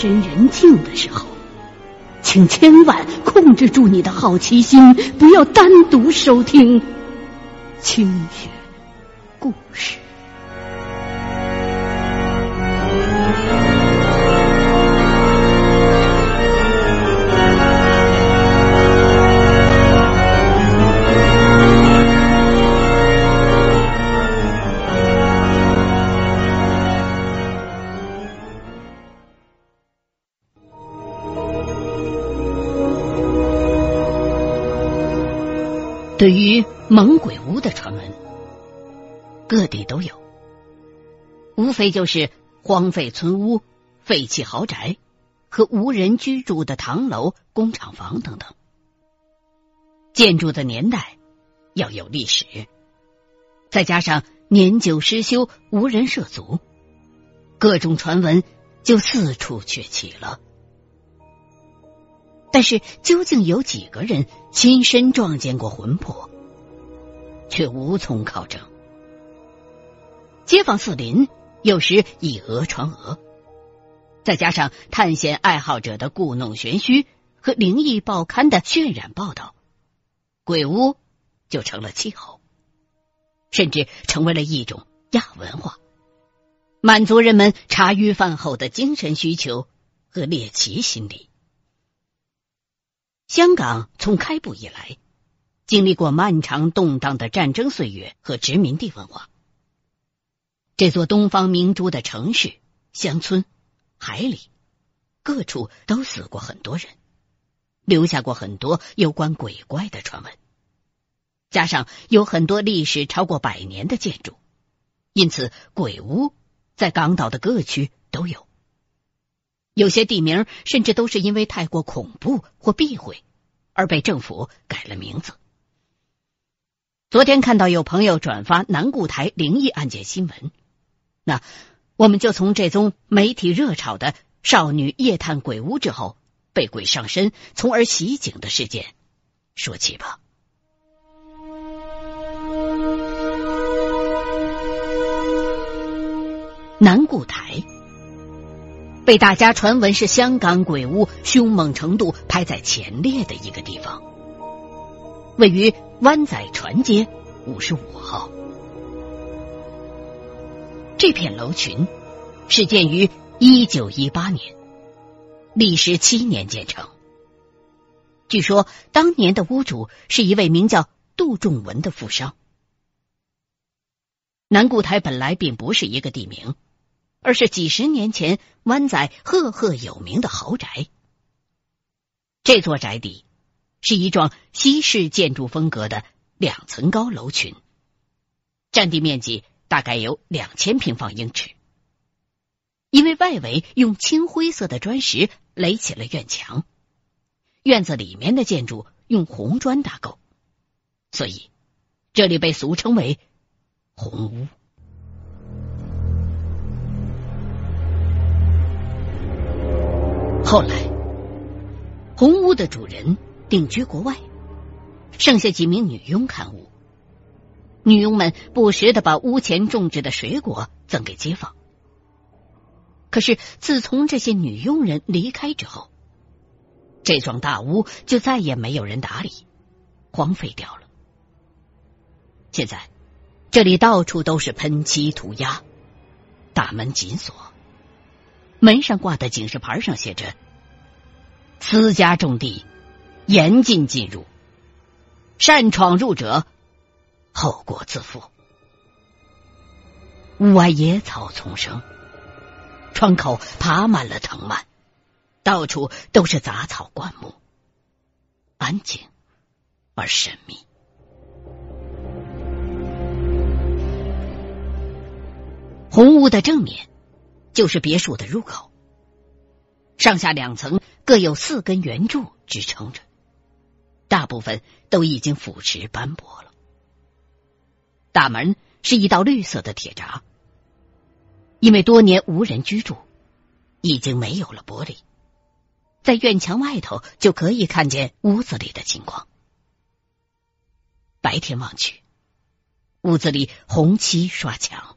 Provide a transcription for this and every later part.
深人静的时候，请千万控制住你的好奇心，不要单独收听清雪故事。对于猛鬼屋的传闻，各地都有，无非就是荒废村屋、废弃豪宅和无人居住的唐楼、工厂房等等。建筑的年代要有历史，再加上年久失修、无人涉足，各种传闻就四处鹊起了。但是，究竟有几个人亲身撞见过魂魄，却无从考证。街坊四邻有时以讹传讹，再加上探险爱好者的故弄玄虚和灵异报刊的渲染报道，鬼屋就成了气候，甚至成为了一种亚文化，满足人们茶余饭后的精神需求和猎奇心理。香港从开埠以来，经历过漫长动荡的战争岁月和殖民地文化。这座东方明珠的城市、乡村、海里，各处都死过很多人，留下过很多有关鬼怪的传闻。加上有很多历史超过百年的建筑，因此鬼屋在港岛的各区都有。有些地名甚至都是因为太过恐怖或避讳，而被政府改了名字。昨天看到有朋友转发南固台灵异案件新闻，那我们就从这宗媒体热炒的少女夜探鬼屋之后被鬼上身，从而袭警的事件说起吧。南固台。被大家传闻是香港鬼屋凶猛程度排在前列的一个地方，位于湾仔船街五十五号。这片楼群始建于一九一八年，历时七年建成。据说当年的屋主是一位名叫杜仲文的富商。南固台本来并不是一个地名。而是几十年前湾仔赫赫有名的豪宅。这座宅邸是一幢西式建筑风格的两层高楼群，占地面积大概有两千平方英尺。因为外围用青灰色的砖石垒起了院墙，院子里面的建筑用红砖搭构，所以这里被俗称为“红屋”。后来，红屋的主人定居国外，剩下几名女佣看屋。女佣们不时的把屋前种植的水果赠给街坊。可是，自从这些女佣人离开之后，这幢大屋就再也没有人打理，荒废掉了。现在，这里到处都是喷漆涂鸦，大门紧锁。门上挂的警示牌上写着：“私家种地，严禁进入。擅闯入者，后果自负。”屋外野草丛生，窗口爬满了藤蔓，到处都是杂草灌木，安静而神秘。红屋的正面。就是别墅的入口，上下两层各有四根圆柱支撑着，大部分都已经腐蚀斑驳了。大门是一道绿色的铁闸，因为多年无人居住，已经没有了玻璃，在院墙外头就可以看见屋子里的情况。白天望去，屋子里红漆刷墙。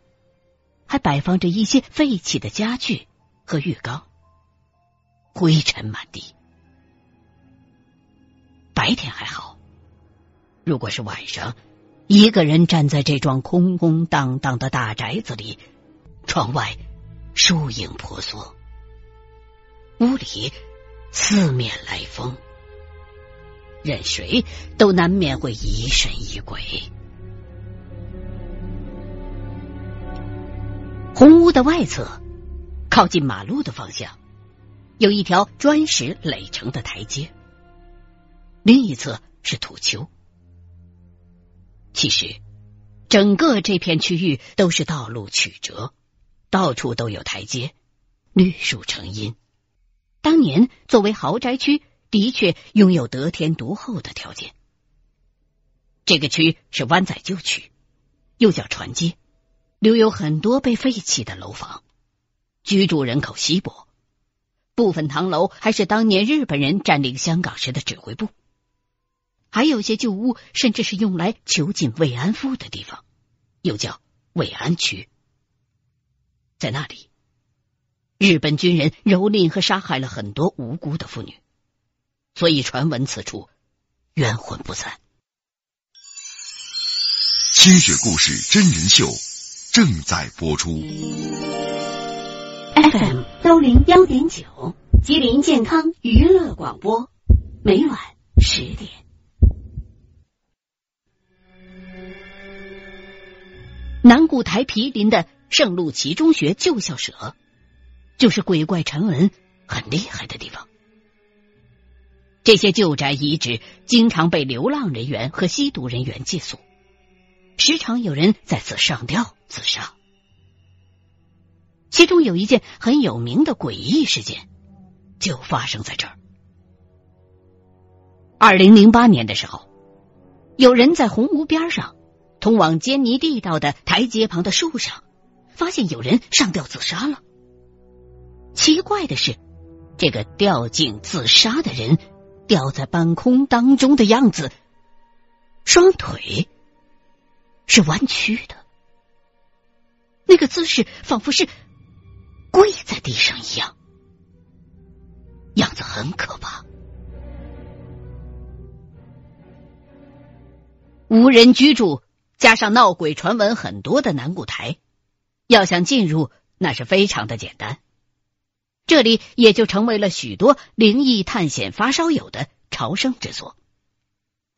还摆放着一些废弃的家具和浴缸，灰尘满地。白天还好，如果是晚上，一个人站在这幢空空荡荡的大宅子里，窗外树影婆娑，屋里四面来风，任谁都难免会疑神疑鬼。红屋的外侧，靠近马路的方向，有一条砖石垒成的台阶，另一侧是土丘。其实，整个这片区域都是道路曲折，到处都有台阶，绿树成荫。当年作为豪宅区，的确拥有得天独厚的条件。这个区是湾仔旧区，又叫船街。留有很多被废弃的楼房，居住人口稀薄，部分唐楼还是当年日本人占领香港时的指挥部，还有些旧屋甚至是用来囚禁慰安妇的地方，又叫慰安区。在那里，日本军人蹂躏和杀害了很多无辜的妇女，所以传闻此处冤魂不散。清雪故事真人秀。正在播出。FM 幺零幺点九，吉林健康娱乐广播，每晚十点。南固台毗邻的圣路奇中学旧校舍，就是鬼怪传闻很厉害的地方。这些旧宅遗址经常被流浪人员和吸毒人员借宿。时常有人在此上吊自杀，其中有一件很有名的诡异事件，就发生在这儿。二零零八年的时候，有人在红屋边上通往坚尼地道的台阶旁的树上，发现有人上吊自杀了。奇怪的是，这个吊颈自杀的人吊在半空当中的样子，双腿。是弯曲的，那个姿势仿佛是跪在地上一样，样子很可怕。无人居住，加上闹鬼传闻很多的南固台，要想进入那是非常的简单，这里也就成为了许多灵异探险发烧友的朝圣之所。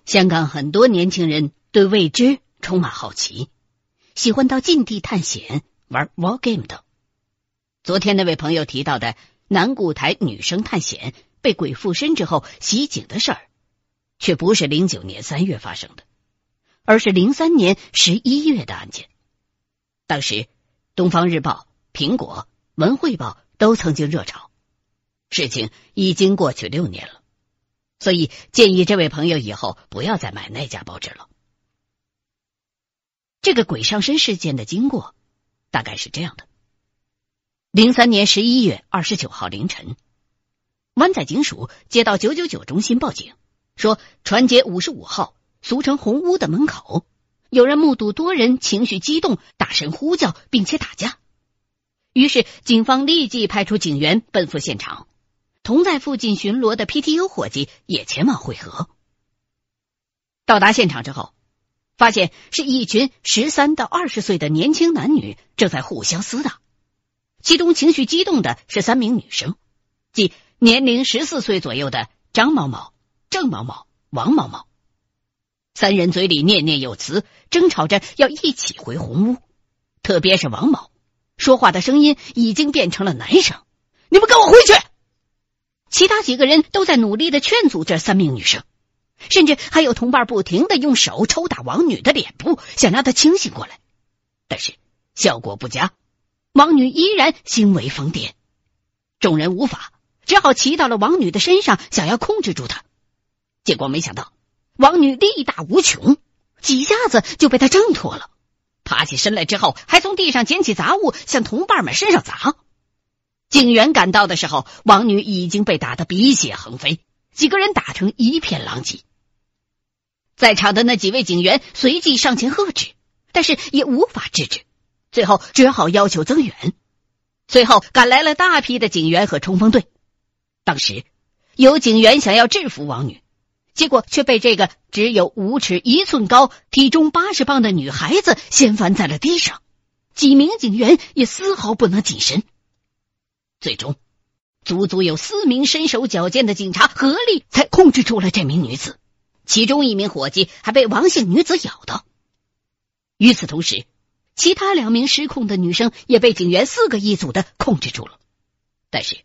香港很多年轻人对未知。充满好奇，喜欢到禁地探险、玩 war game 等。昨天那位朋友提到的南固台女生探险被鬼附身之后袭警的事儿，却不是零九年三月发生的，而是零三年十一月的案件。当时，《东方日报》、苹果、文汇报都曾经热炒。事情已经过去六年了，所以建议这位朋友以后不要再买那家报纸了。这个鬼上身事件的经过大概是这样的：零三年十一月二十九号凌晨，湾仔警署接到九九九中心报警，说船街五十五号（俗称红屋）的门口有人目睹多人情绪激动，大声呼叫，并且打架。于是警方立即派出警员奔赴现场，同在附近巡逻的 PTU 伙计也前往会合。到达现场之后。发现是一群十三到二十岁的年轻男女正在互相厮打，其中情绪激动的是三名女生，即年龄十四岁左右的张某某、郑某某、王某某。三人嘴里念念有词，争吵着要一起回红屋。特别是王某，说话的声音已经变成了男声：“你们跟我回去！”其他几个人都在努力的劝阻这三名女生。甚至还有同伴不停的用手抽打王女的脸部，想让她清醒过来，但是效果不佳，王女依然行为疯癫。众人无法，只好骑到了王女的身上，想要控制住她。结果没想到，王女力大无穷，几下子就被他挣脱了。爬起身来之后，还从地上捡起杂物向同伴们身上砸。警员赶到的时候，王女已经被打得鼻血横飞。几个人打成一片狼藉，在场的那几位警员随即上前喝止，但是也无法制止，最后只好要求增援。随后赶来了大批的警员和冲锋队，当时有警员想要制服王女，结果却被这个只有五尺一寸高、体重八十磅的女孩子掀翻在了地上，几名警员也丝毫不能近身。最终，足足有四名身手矫健的警察合力才控制住了这名女子，其中一名伙计还被王姓女子咬到。与此同时，其他两名失控的女生也被警员四个一组的控制住了，但是。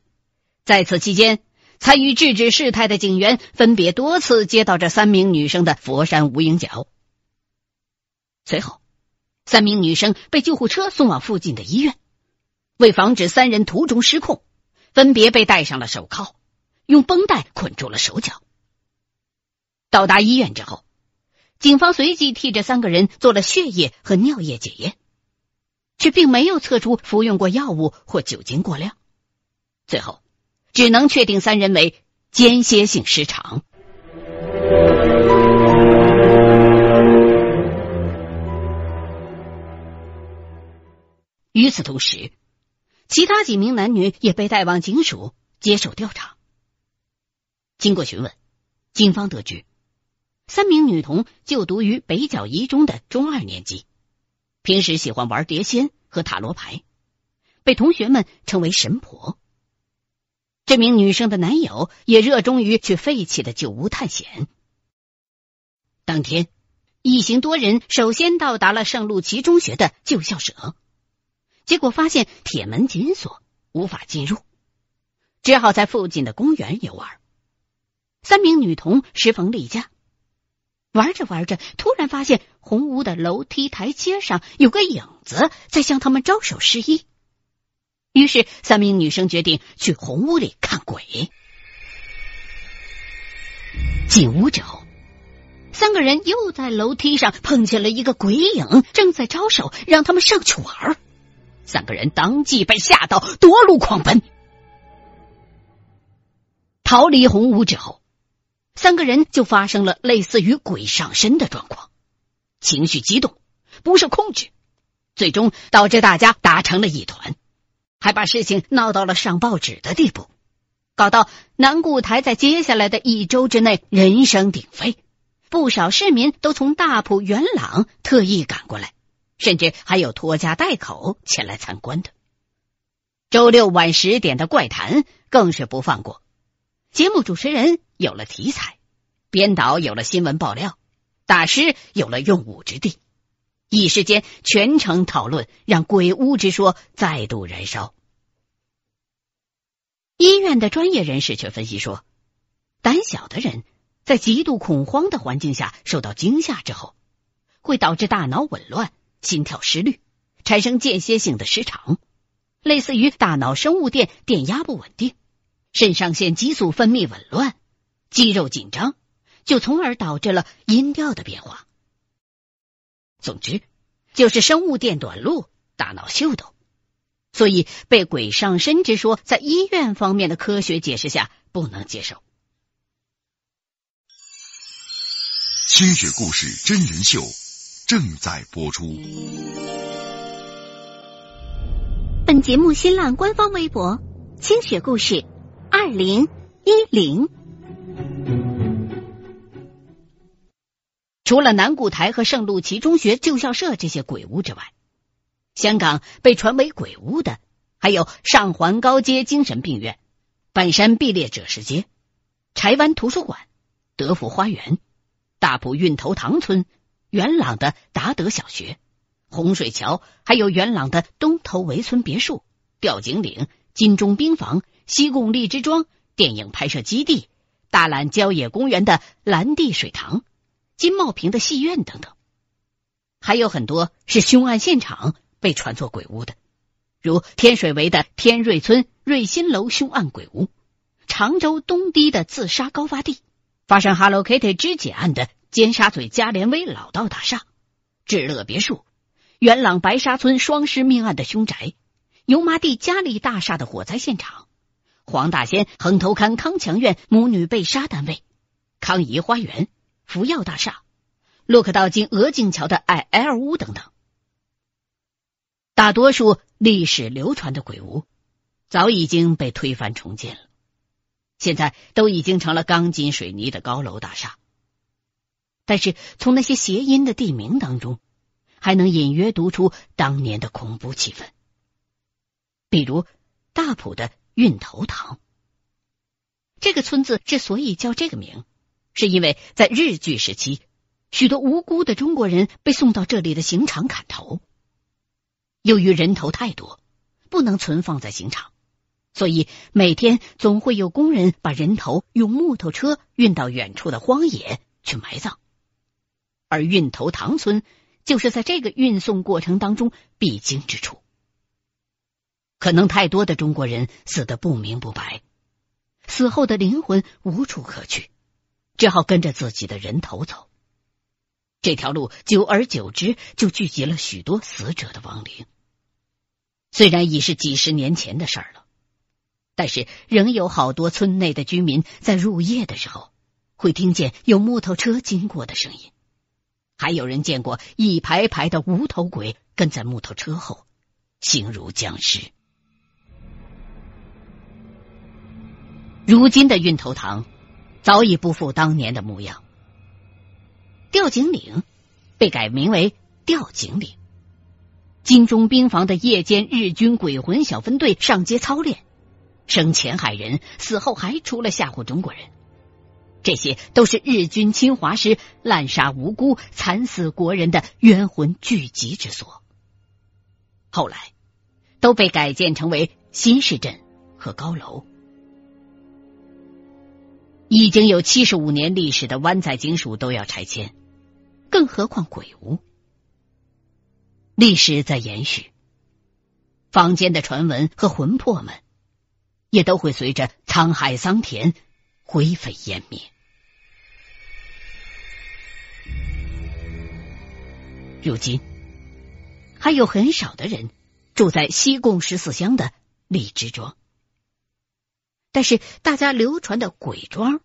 在此期间，参与制止事态的警员分别多次接到这三名女生的佛山无影脚。随后，三名女生被救护车送往附近的医院。为防止三人途中失控，分别被戴上了手铐，用绷带捆住了手脚。到达医院之后，警方随即替这三个人做了血液和尿液检验，却并没有测出服用过药物或酒精过量。最后。只能确定三人为间歇性失常。与此同时，其他几名男女也被带往警署接受调查。经过询问，警方得知，三名女童就读于北角一中的中二年级，平时喜欢玩碟仙和塔罗牌，被同学们称为“神婆”。这名女生的男友也热衷于去废弃的旧屋探险。当天，一行多人首先到达了圣路奇中学的旧校舍，结果发现铁门紧锁，无法进入，只好在附近的公园游玩。三名女童适逢例假，玩着玩着，突然发现红屋的楼梯台阶上有个影子在向他们招手示意。于是，三名女生决定去红屋里看鬼。进屋之后，三个人又在楼梯上碰见了一个鬼影，正在招手让他们上去玩。三个人当即被吓到，夺路狂奔。逃离红屋之后，三个人就发生了类似于鬼上身的状况，情绪激动，不受控制，最终导致大家打成了一团。还把事情闹到了上报纸的地步，搞到南固台在接下来的一周之内人声鼎沸，不少市民都从大埔、元朗特意赶过来，甚至还有拖家带口前来参观的。周六晚十点的怪谈更是不放过，节目主持人有了题材，编导有了新闻爆料，大师有了用武之地。一时间，全城讨论，让鬼屋之说再度燃烧。医院的专业人士却分析说，胆小的人在极度恐慌的环境下受到惊吓之后，会导致大脑紊乱、心跳失律，产生间歇性的失常，类似于大脑生物电电压不稳定，肾上腺激素分泌紊乱，肌肉紧张，就从而导致了音调的变化。总之，就是生物电短路，大脑秀逗，所以被鬼上身之说，在医院方面的科学解释下不能接受。清雪故事真人秀正在播出。本节目新浪官方微博：清雪故事二零一零。除了南固台和圣路奇中学旧校舍这些鬼屋之外，香港被传为鬼屋的还有上环高街精神病院、半山毕列者世街、柴湾图书馆、德福花园、大埔运头塘村、元朗的达德小学、洪水桥，还有元朗的东头围村别墅、吊井岭、金钟兵房、西贡荔枝庄电影拍摄基地、大榄郊野公园的蓝地水塘。金茂坪的戏院等等，还有很多是凶案现场被传作鬼屋的，如天水围的天瑞村瑞新楼凶案鬼屋，常州东堤的自杀高发地，发生 Hello Kitty 肢解案的尖沙咀嘉联威老道大厦，智乐别墅，元朗白沙村双尸命案的凶宅，油麻地嘉利大厦的火灾现场，黄大仙横头磡康强院母女被杀单位，康怡花园。福耀大厦、洛克道金鹅颈桥的 I L 屋等等，大多数历史流传的鬼屋早已经被推翻重建了。现在都已经成了钢筋水泥的高楼大厦。但是从那些谐音的地名当中，还能隐约读出当年的恐怖气氛。比如大埔的运头塘，这个村子之所以叫这个名，是因为在日据时期，许多无辜的中国人被送到这里的刑场砍头。由于人头太多，不能存放在刑场，所以每天总会有工人把人头用木头车运到远处的荒野去埋葬。而运头塘村就是在这个运送过程当中必经之处。可能太多的中国人死得不明不白，死后的灵魂无处可去，只好跟着自己的人头走。这条路久而久之就聚集了许多死者的亡灵。虽然已是几十年前的事儿了，但是仍有好多村内的居民在入夜的时候会听见有木头车经过的声音。还有人见过一排排的无头鬼跟在木头车后，形如僵尸。如今的运头塘早已不复当年的模样，吊井岭被改名为吊井岭。金钟兵房的夜间日军鬼魂小分队上街操练，生前害人，死后还出来吓唬中国人。这些都是日军侵华时滥杀无辜、惨死国人的冤魂聚集之所。后来都被改建成为新市镇和高楼。已经有七十五年历史的湾仔警署都要拆迁，更何况鬼屋？历史在延续，坊间的传闻和魂魄们，也都会随着沧海桑田。灰飞烟灭。如今，还有很少的人住在西贡十四乡的荔枝庄，但是大家流传的鬼庄，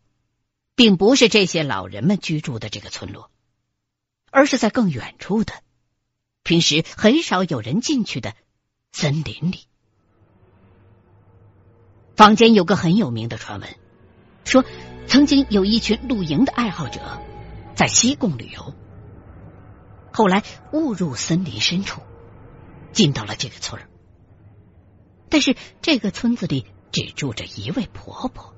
并不是这些老人们居住的这个村落，而是在更远处的、平时很少有人进去的森林里。坊间有个很有名的传闻。说，曾经有一群露营的爱好者在西贡旅游，后来误入森林深处，进到了这个村儿。但是这个村子里只住着一位婆婆。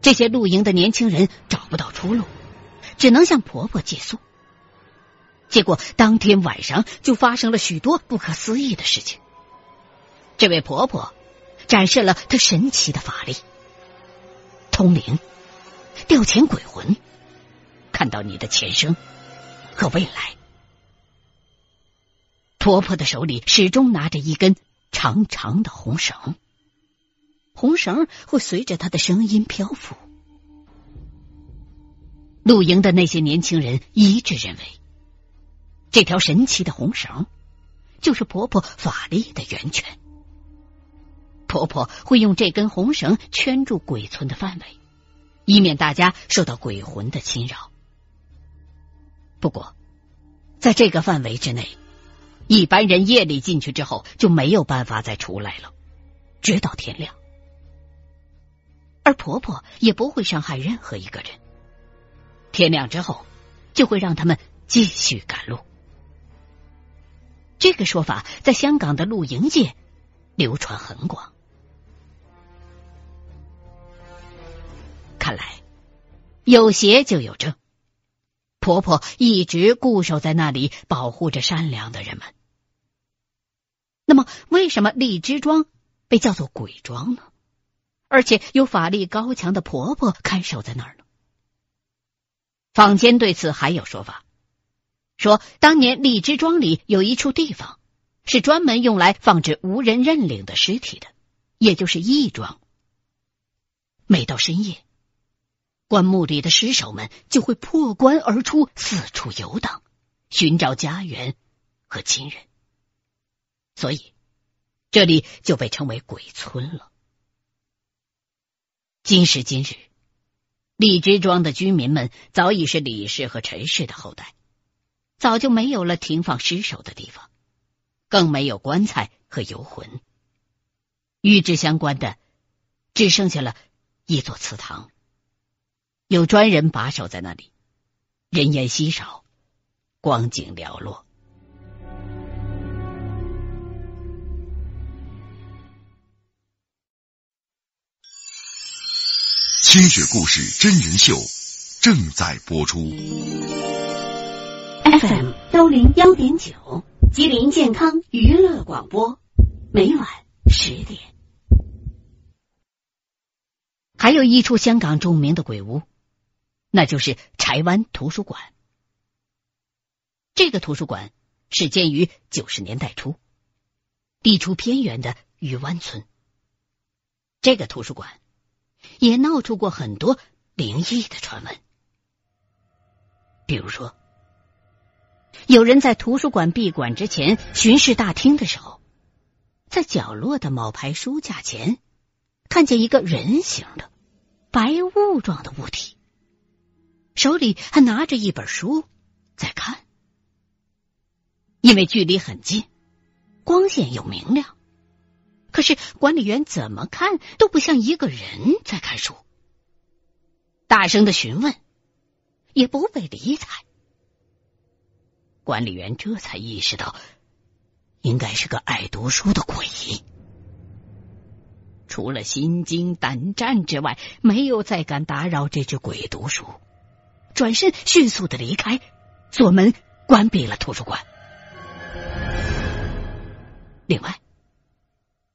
这些露营的年轻人找不到出路，只能向婆婆借宿。结果当天晚上就发生了许多不可思议的事情。这位婆婆展示了她神奇的法力。通灵，调遣鬼魂，看到你的前生和未来。婆婆的手里始终拿着一根长长的红绳，红绳会随着她的声音漂浮。露营的那些年轻人一致认为，这条神奇的红绳就是婆婆法力的源泉。婆婆会用这根红绳圈住鬼村的范围，以免大家受到鬼魂的侵扰。不过，在这个范围之内，一般人夜里进去之后就没有办法再出来了，直到天亮。而婆婆也不会伤害任何一个人。天亮之后，就会让他们继续赶路。这个说法在香港的露营界流传很广。看来，有邪就有正。婆婆一直固守在那里，保护着善良的人们。那么，为什么荔枝庄被叫做鬼庄呢？而且有法力高强的婆婆看守在那儿呢？坊间对此还有说法，说当年荔枝庄里有一处地方是专门用来放置无人认领的尸体的，也就是义庄。每到深夜。棺木里的尸首们就会破棺而出，四处游荡，寻找家园和亲人，所以这里就被称为鬼村了。今时今日，荔枝庄的居民们早已是李氏和陈氏的后代，早就没有了停放尸首的地方，更没有棺材和游魂，与之相关的，只剩下了一座祠堂，有专人把守在那里，人烟稀少，光景寥落。清雪故事真人秀正在播出。FM 幺零幺点九，吉林健康娱乐广播，每晚十点。还有一处香港著名的鬼屋，那就是柴湾图书馆。这个图书馆始建于九十年代初，地处偏远的渔湾村。这个图书馆。也闹出过很多灵异的传闻，比如说，有人在图书馆闭馆之前巡视大厅的时候，在角落的某排书架前看见一个人形的白雾状的物体，手里还拿着一本书在看，因为距离很近，光线又明亮。可是管理员怎么看都不像一个人在看书，大声的询问也不被理睬。管理员这才意识到，应该是个爱读书的鬼。除了心惊胆战之外，没有再敢打扰这只鬼读书，转身迅速的离开，锁门关闭了图书馆。另外。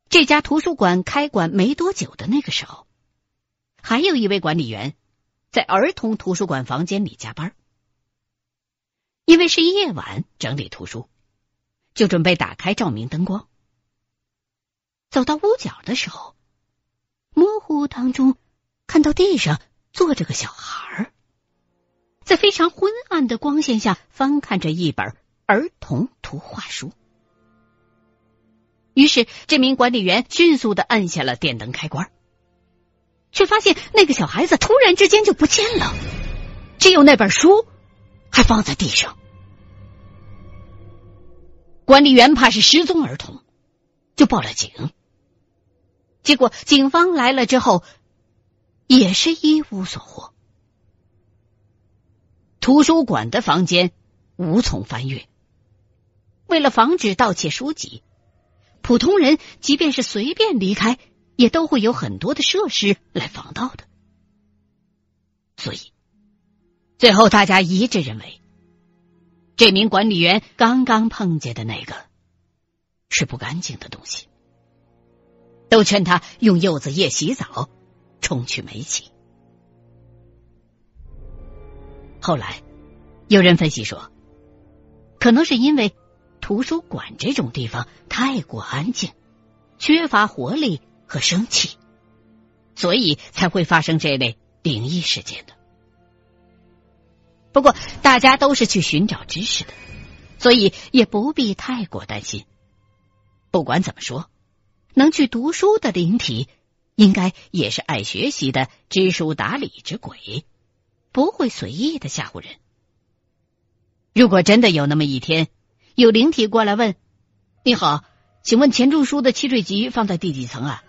这家图书馆开馆没多久的那个时候，还有一位管理员在儿童图书馆房间里加班，因为是夜晚整理图书，就准备打开照明灯光。走到屋角的时候，模糊当中看到地上坐着个小孩在非常昏暗的光线下翻看着一本儿童图画书。于是，这名管理员迅速的按下了电灯开关，却发现那个小孩子突然之间就不见了，只有那本书还放在地上。管理员怕是失踪儿童，就报了警。结果，警方来了之后，也是一无所获。图书馆的房间无从翻阅，为了防止盗窃书籍。普通人即便是随便离开，也都会有很多的设施来防盗的。所以，最后大家一致认为，这名管理员刚刚碰见的那个是不干净的东西，都劝他用柚子叶洗澡，冲去霉气。后来，有人分析说，可能是因为。图书馆这种地方太过安静，缺乏活力和生气，所以才会发生这类灵异事件的。不过大家都是去寻找知识的，所以也不必太过担心。不管怎么说，能去读书的灵体，应该也是爱学习的知书达理之鬼，不会随意的吓唬人。如果真的有那么一天，有灵体过来问：“你好，请问钱钟书的《七坠集》放在第几层啊？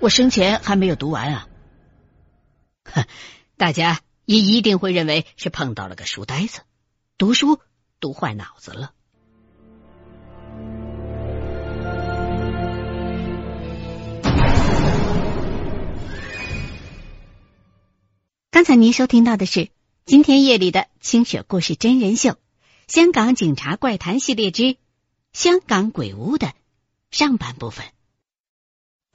我生前还没有读完啊。”哼，大家也一定会认为是碰到了个书呆子，读书读坏脑子了。刚才您收听到的是今天夜里的清雪故事真人秀。香港警察怪谈系列之《香港鬼屋》的上半部分。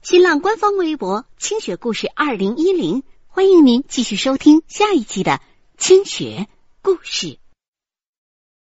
新浪官方微博“清雪故事二零一零”，欢迎您继续收听下一期的清雪故事。